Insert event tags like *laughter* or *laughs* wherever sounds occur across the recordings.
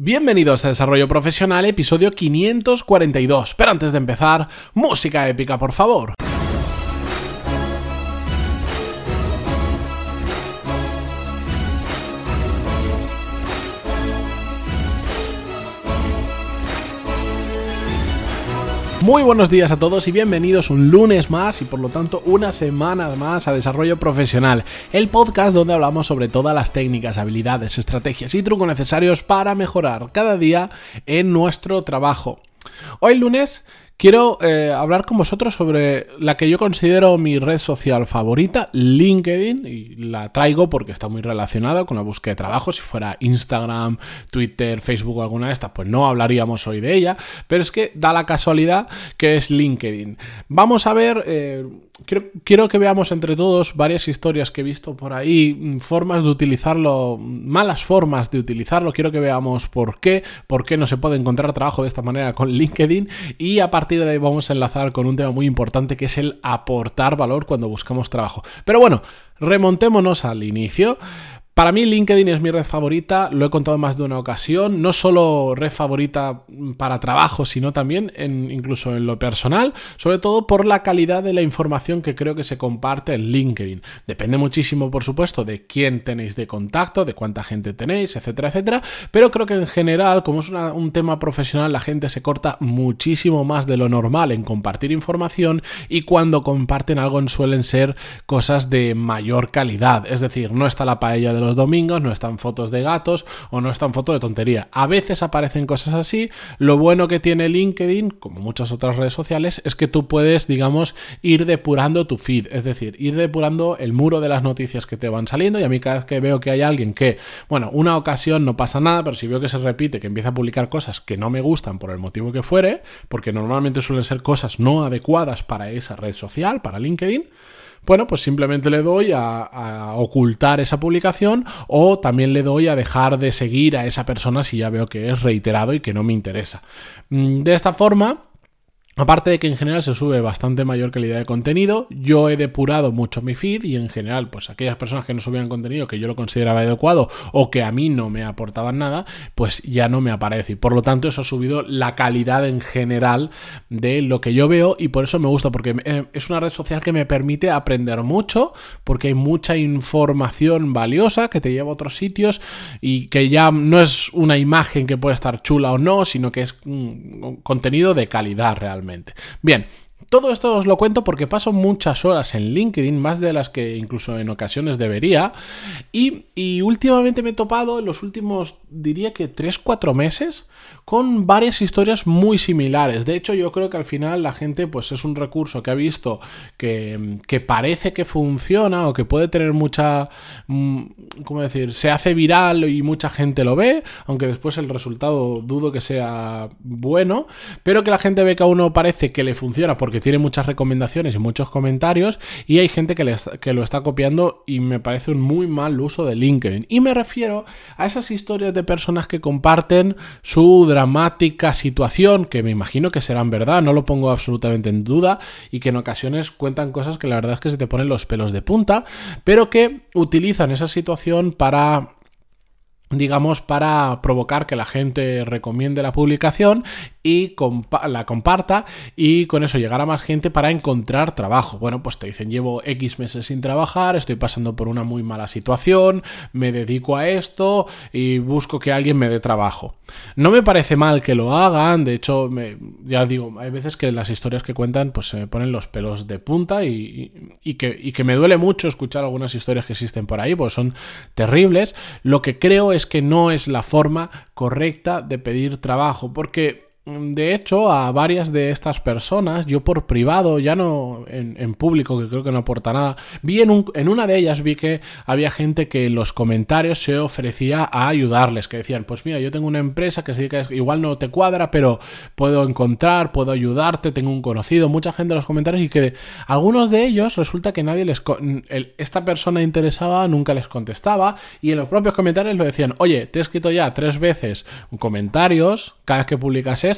Bienvenidos a Desarrollo Profesional, episodio 542. Pero antes de empezar, música épica, por favor. Muy buenos días a todos y bienvenidos un lunes más y por lo tanto una semana más a Desarrollo Profesional, el podcast donde hablamos sobre todas las técnicas, habilidades, estrategias y trucos necesarios para mejorar cada día en nuestro trabajo. Hoy lunes Quiero eh, hablar con vosotros sobre la que yo considero mi red social favorita, LinkedIn, y la traigo porque está muy relacionada con la búsqueda de trabajo. Si fuera Instagram, Twitter, Facebook o alguna de estas, pues no hablaríamos hoy de ella, pero es que da la casualidad que es LinkedIn. Vamos a ver... Eh, quiero, que veamos entre todos varias historias que he visto por ahí, mm, formas de utilizarlo, malas formas de utilizarlo. Quiero que veamos por qué, por qué no se puede encontrar trabajo de esta manera con *laughs* LinkedIn. Y a partir de ahí vamos a enlazar con un tema muy importante que es el aportar valor cuando buscamos trabajo. Pero bueno, remontémonos al inicio. Para mí LinkedIn es mi red favorita, lo he contado más de una ocasión, no solo red favorita para trabajo, sino también incluso en lo personal, sobre todo por la calidad de la información que creo que se comparte en LinkedIn. Depende muchísimo, por supuesto, de quién tenéis de contacto, de cuánta gente tenéis, etcétera, etcétera, pero creo que en general, como es un tema profesional, la gente se corta muchísimo más de lo normal en compartir información y cuando comparten algo suelen ser cosas de mayor calidad, es decir, no está la paella de los domingos, no están fotos de gatos o no están fotos de tontería. A veces aparecen cosas así. Lo bueno que tiene LinkedIn, como muchas otras redes sociales, es que tú puedes, digamos, ir depurando tu feed, es decir, ir depurando el muro de las noticias que te van saliendo y a mí cada vez que veo que hay alguien que, bueno, una ocasión no pasa nada, pero si veo que se repite, que empieza a publicar cosas que no me gustan por el motivo que fuere, porque normalmente suelen ser cosas no adecuadas para esa red social, para LinkedIn, bueno, pues simplemente le doy a, ocultar esa publicación o también le doy a dejar de seguir a esa persona si ya veo que es reiterado y que no me interesa. Mm, de esta forma, Aparte de que en general se sube bastante mayor calidad de contenido, yo he depurado mucho mi feed y en general, pues aquellas personas que no subían contenido que yo lo consideraba adecuado o que a mí no me aportaban nada, pues ya no me aparece. Y por lo tanto, eso ha subido la calidad en general de lo que yo veo y por eso me gusta, porque eh, es una red social que me permite aprender mucho, porque hay mucha información valiosa que te lleva a otros sitios y que ya no es una imagen que puede estar chula o no, sino que es un contenido de calidad realmente. Bien, todo esto os lo cuento porque paso muchas horas en LinkedIn, más de las que incluso en ocasiones debería. Y, últimamente me he topado, en los últimos, diría que 3-4 meses, con varias historias muy similares. De hecho, yo creo que al final la gente, pues es un recurso que ha visto que, parece que funciona o que puede tener mucha, mm, ¿cómo decir? Se hace viral y mucha gente lo ve, aunque después el resultado dudo que sea bueno, pero que la gente ve que a uno parece que le funciona tiene muchas recomendaciones y muchos comentarios y hay gente que, que lo está copiando y me parece un muy mal uso de LinkedIn. Y me refiero a esas historias de personas que comparten su dramática situación, que me imagino que serán verdad, no lo pongo absolutamente en duda, y que en ocasiones cuentan cosas que la verdad es que se te ponen los pelos de punta, pero que utilizan esa situación para digamos, para provocar que la gente recomiende la publicación y la comparta y con eso llegar a más gente para encontrar trabajo. Bueno, pues te dicen, llevo X meses sin trabajar, estoy pasando por una muy mala situación, me dedico a esto y busco que alguien me dé trabajo. No me parece mal que lo hagan, de hecho, ya digo, hay veces que las historias que cuentan pues se me ponen los pelos de punta y, que, y que me duele mucho escuchar algunas historias que existen por ahí, pues son terribles. Lo que creo es que no es la forma correcta de pedir trabajo, porque de hecho, a varias de estas personas, yo por privado, ya no en, público, que creo que no aporta nada, vi en, en, una de ellas vi que había gente que en los comentarios se ofrecía a ayudarles, que decían, pues mira, yo tengo una empresa que se dedica, igual no te cuadra, pero puedo encontrar, puedo ayudarte, tengo un conocido, mucha gente en los comentarios y que algunos de ellos resulta que nadie les... esta persona interesada nunca les contestaba y en los propios comentarios lo decían, oye, te he escrito ya tres veces comentarios, cada vez que publicas esto,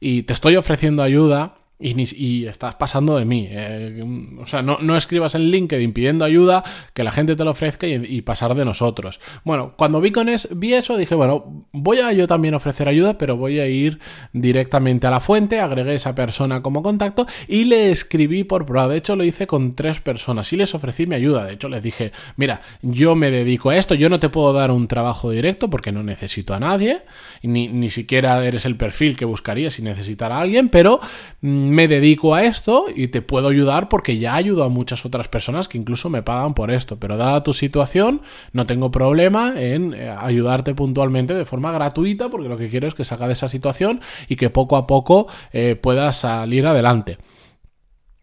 y te estoy ofreciendo ayuda y, estás pasando de mí. Eh, o sea, no, no, escribas en LinkedIn pidiendo ayuda, que la gente te lo ofrezca y, pasar de nosotros. Bueno, cuando vi, con vi eso, dije, bueno, voy a yo también ofrecer ayuda, pero voy a ir directamente a la fuente, agregué esa persona como contacto y le escribí por prueba. De hecho, lo hice con tres personas y les ofrecí mi ayuda. De hecho, les dije, mira, yo me dedico a esto, yo no te puedo dar un trabajo directo porque no necesito a nadie, ni, ni siquiera eres el perfil que buscaría si necesitara a alguien, pero mm, me dedico a esto y te puedo ayudar porque ya ayudo a muchas otras personas que incluso me pagan por esto. Pero dada tu situación, no tengo problema en eh, ayudarte puntualmente de forma gratuita porque lo que quiero es que salga de esa situación y que poco a poco eh, puedas salir adelante.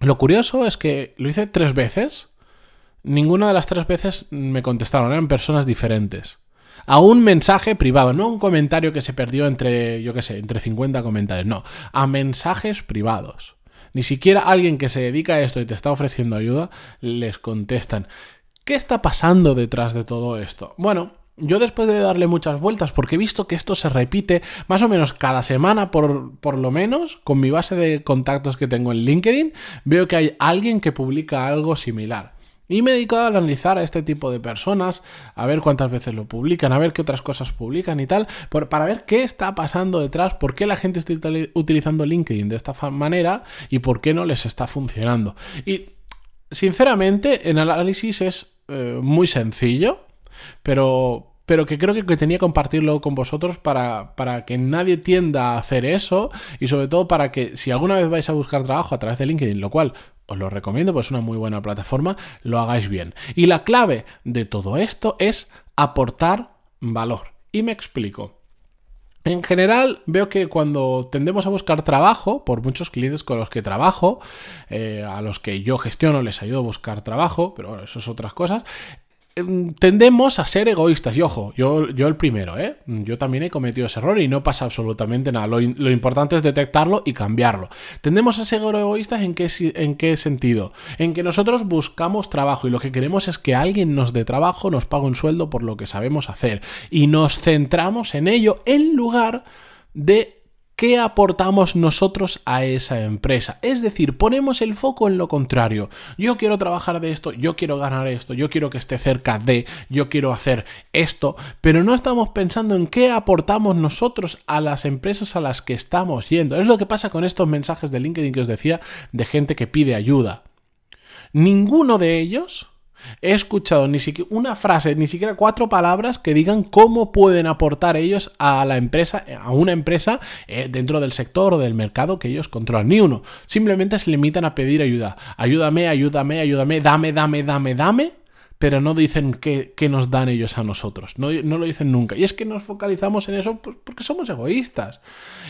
Lo curioso es que lo hice tres veces. Ninguna de las tres veces me contestaron, eran personas diferentes a un mensaje privado, no un comentario que se perdió entre, yo qué sé, entre 50 comentarios, no, a mensajes privados. Ni siquiera alguien que se dedica a esto y te está ofreciendo ayuda les contestan. ¿Qué está pasando detrás de todo esto? Bueno, yo después de darle muchas vueltas, porque he visto que esto se repite más o menos cada semana, por, por, lo menos, con mi base de contactos que tengo en LinkedIn, veo que hay alguien que publica algo similar. Y me he dedicado a analizar a este tipo de personas, a ver cuántas veces lo publican, a ver qué otras cosas publican y tal, para ver qué está pasando detrás, por qué la gente está utilizando LinkedIn de esta manera y por qué no les está funcionando. Y sinceramente, el análisis es eh, muy sencillo, pero, pero que creo que, tenía que compartirlo con vosotros para, para, que nadie tienda a hacer eso y sobre todo para que si alguna vez vais a buscar trabajo a través de LinkedIn, lo cual os lo recomiendo, pues es una muy buena plataforma, lo hagáis bien. Y la clave de todo esto es aportar valor. Y me explico. En general, veo que cuando tendemos a buscar trabajo, por muchos clientes con los que trabajo, eh, a los que yo gestiono, les ayudo a buscar trabajo, pero bueno, eso es otras cosas, tendemos a ser egoístas. Y ojo, yo, yo el primero, ¿eh? Yo también he cometido ese error y no pasa absolutamente nada. Lo, importante es detectarlo y cambiarlo. Tendemos a ser egoístas en qué, en qué sentido? En que nosotros buscamos trabajo y lo que queremos es que alguien nos dé trabajo, nos pague un sueldo por lo que sabemos hacer. Y nos centramos en ello en lugar de ¿Qué aportamos nosotros a esa empresa? Es decir, ponemos el foco en lo contrario. Yo quiero trabajar de esto, yo quiero ganar esto, yo quiero que esté cerca de, yo quiero hacer esto, pero no estamos pensando en qué aportamos nosotros a las empresas a las que estamos yendo. Es lo que pasa con estos mensajes de LinkedIn que os decía de gente que pide ayuda. Ninguno de ellos He escuchado ni siquiera una frase, ni siquiera cuatro palabras que digan cómo pueden aportar ellos a la empresa, a una empresa eh, dentro del sector o del mercado que ellos controlan. Ni uno. Simplemente se limitan a pedir ayuda. Ayúdame, ayúdame, ayúdame, dame, dame, dame, dame pero no dicen qué, nos dan ellos a nosotros. No, no, lo dicen nunca. Y es que nos focalizamos en eso pues, porque somos egoístas.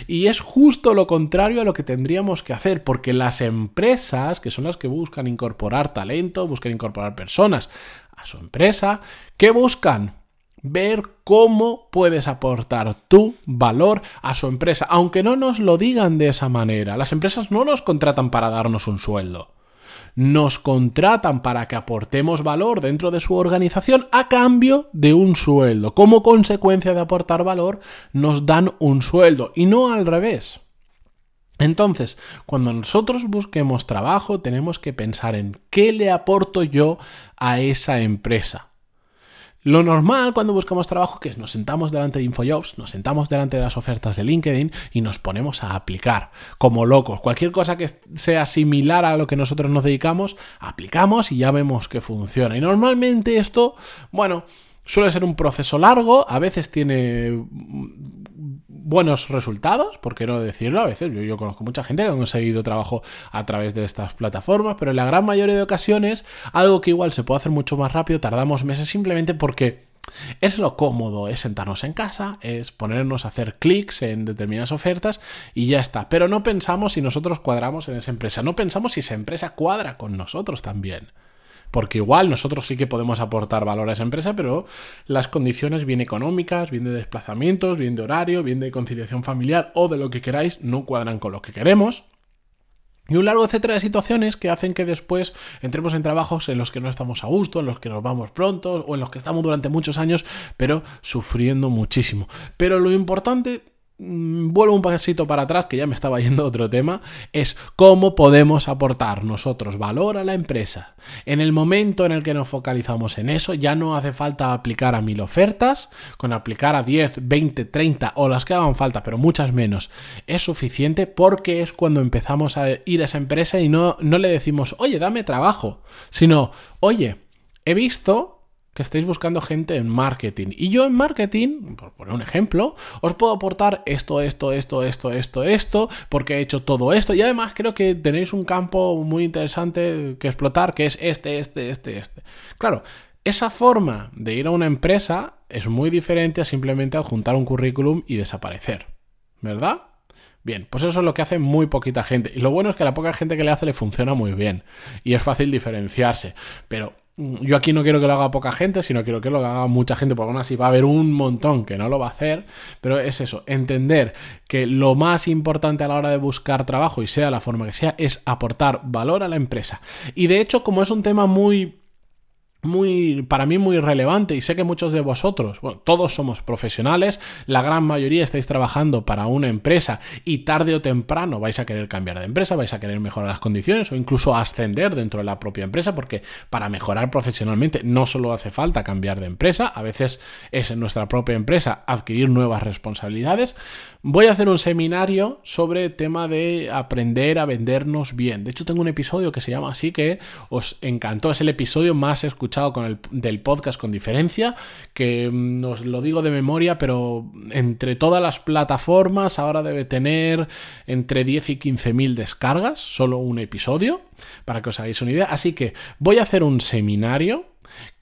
Y es justo lo contrario a lo que tendríamos que hacer, porque las empresas, que son las que buscan incorporar talento, buscan incorporar personas a su empresa, ¿qué buscan? Ver cómo puedes aportar tu valor a su empresa, aunque no nos lo digan de esa manera. Las empresas no nos contratan para darnos un sueldo nos contratan para que aportemos valor dentro de su organización a cambio de un sueldo. Como consecuencia de aportar valor, nos dan un sueldo y no al revés. Entonces, cuando nosotros busquemos trabajo, tenemos que pensar en qué le aporto yo a esa empresa. Lo normal cuando buscamos trabajo que es nos sentamos delante de InfoJobs, nos sentamos delante de las ofertas de LinkedIn y nos ponemos a aplicar como locos. Cualquier cosa que sea similar a lo que nosotros nos dedicamos, aplicamos y ya vemos que funciona. Y normalmente esto, bueno, suele ser un proceso largo, a veces tiene buenos resultados, por qué no decirlo, a veces yo, conozco mucha gente que ha conseguido trabajo a través de estas plataformas, pero en la gran mayoría de ocasiones algo que igual se puede hacer mucho más rápido, tardamos meses simplemente porque es lo cómodo, es sentarnos en casa, es ponernos a hacer clics en determinadas ofertas y ya está. Pero no pensamos si nosotros cuadramos en esa empresa, no pensamos si esa empresa cuadra con nosotros también porque igual nosotros sí que podemos aportar valor a esa empresa, pero las condiciones bien económicas, bien de desplazamientos, bien de horario, bien de conciliación familiar o de lo que queráis, no cuadran con lo que queremos. Y un largo etcétera de situaciones que hacen que después entremos en trabajos en los que no estamos a gusto, en los que nos vamos pronto o en los que estamos durante muchos años, pero sufriendo muchísimo. Pero lo importante vuelvo un pasito para atrás, que ya me estaba yendo otro tema, es cómo podemos aportar nosotros valor a la empresa. En el momento en el que nos focalizamos en eso, ya no hace falta aplicar a mil ofertas, con aplicar a 10, 20, 30 o las que hagan falta, pero muchas menos, es suficiente porque es cuando empezamos a ir a esa empresa y no, no le decimos, oye, dame trabajo, sino, oye, he visto que estéis buscando gente en marketing. Y yo en marketing, por poner un ejemplo, os puedo aportar esto, esto, esto, esto, esto, esto, porque he hecho todo esto. Y además creo que tenéis un campo muy interesante que explotar, que es este, este, este, este. Claro, esa forma de ir a una empresa es muy diferente a simplemente adjuntar un currículum y desaparecer. ¿Verdad? Bien, pues eso es lo que hace muy poquita gente. Y lo bueno es que a la poca gente que le hace le funciona muy bien. Y es fácil diferenciarse. Pero yo aquí no quiero que lo haga poca gente, sino quiero que lo haga mucha gente, porque aún así va a haber un montón que no lo va a hacer, pero es eso, entender que lo más importante a la hora de buscar trabajo, y sea la forma que sea, es aportar valor a la empresa. Y de hecho, como es un tema muy muy, para mí muy relevante y sé que muchos de vosotros, bueno, todos somos profesionales, la gran mayoría estáis trabajando para una empresa y tarde o temprano vais a querer cambiar de empresa, vais a querer mejorar las condiciones o incluso ascender dentro de la propia empresa porque para mejorar profesionalmente no solo hace falta cambiar de empresa, a veces es en nuestra propia empresa adquirir nuevas responsabilidades. Voy a hacer un seminario sobre el tema de aprender a vendernos bien. De hecho tengo un episodio que se llama así que os encantó, es el episodio más escuchado con el del podcast con diferencia, que mm, os lo digo de memoria, pero entre todas las plataformas ahora debe tener entre 10 y 15 mil descargas, solo un episodio, para que os hagáis una idea. Así que voy a hacer un seminario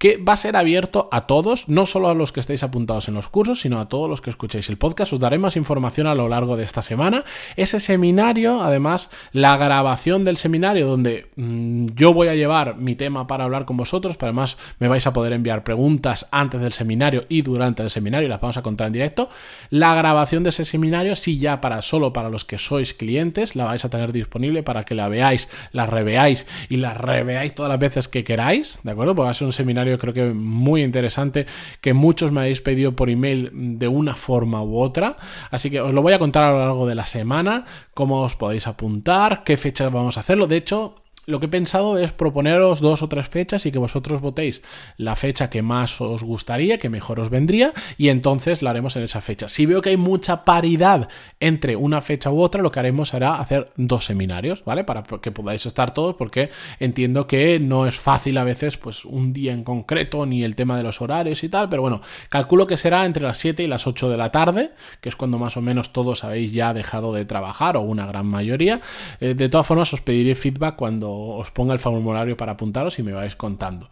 que va a ser abierto a todos, no solo a los que estéis apuntados en los cursos, sino a todos los que escuchéis el podcast. Os daré más información a lo largo de esta semana. Ese seminario, además, la grabación del seminario donde mm, yo voy a llevar mi tema para hablar con vosotros, además me vais a poder enviar preguntas antes del seminario y durante el seminario, las vamos a contar en directo. La grabación de ese seminario, sí ya para solo para los que sois clientes, la vais a tener disponible para que la veáis, la reveáis y la reveáis todas las veces que queráis, ¿de acuerdo? Porque va a ser un seminario creo que muy interesante que muchos me habéis pedido por email de una forma u otra. Así que os lo voy a contar a lo largo de la semana, cómo os podéis apuntar, qué fechas vamos a hacerlo. De hecho, lo que he pensado es proponeros dos o tres fechas y que vosotros votéis la fecha que más os gustaría, que mejor os vendría, y entonces la haremos en esa fecha. Si veo que hay mucha paridad entre una fecha u otra, lo que haremos será hacer dos seminarios, ¿vale? Para que podáis estar todos, porque entiendo que no es fácil a veces, pues, un día en concreto, ni el tema de los horarios y tal, pero bueno, calculo que será entre las 7 y las 8 de la tarde, que es cuando más o menos todos habéis ya dejado de trabajar, o una gran mayoría. Eh, de todas formas, os pediré feedback cuando os ponga el formulario para apuntaros y me vais contando.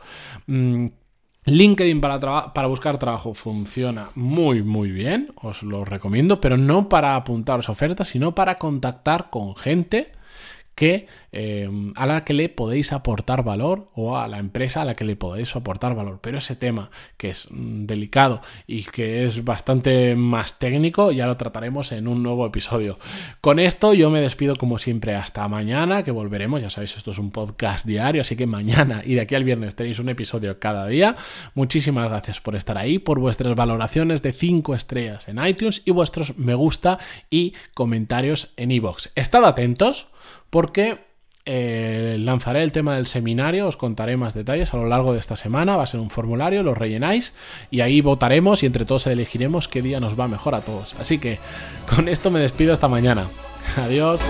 Mm, LinkedIn para, para, buscar trabajo funciona muy muy bien, os lo recomiendo, pero no para apuntaros ofertas, sino para contactar con gente que, em, a la que le podéis aportar valor o a la empresa a la que le podéis aportar valor. Pero ese tema que es mm, delicado y que es bastante más técnico ya lo trataremos en un nuevo episodio. Con esto yo me despido como siempre hasta mañana que volveremos. Ya sabéis, esto es un podcast diario, así que mañana y de aquí al viernes tenéis un episodio cada día. Muchísimas gracias por estar ahí, por vuestras valoraciones de 5 estrellas en iTunes y vuestros me gusta y comentarios en iVoox. Estad atentos porque eh, lanzaré el tema del seminario, os contaré más detalles a lo largo de esta semana, va a ser un formulario, lo rellenáis y ahí votaremos y entre todos elegiremos qué día nos va mejor a todos. Así que con esto me despido hasta mañana. Adiós.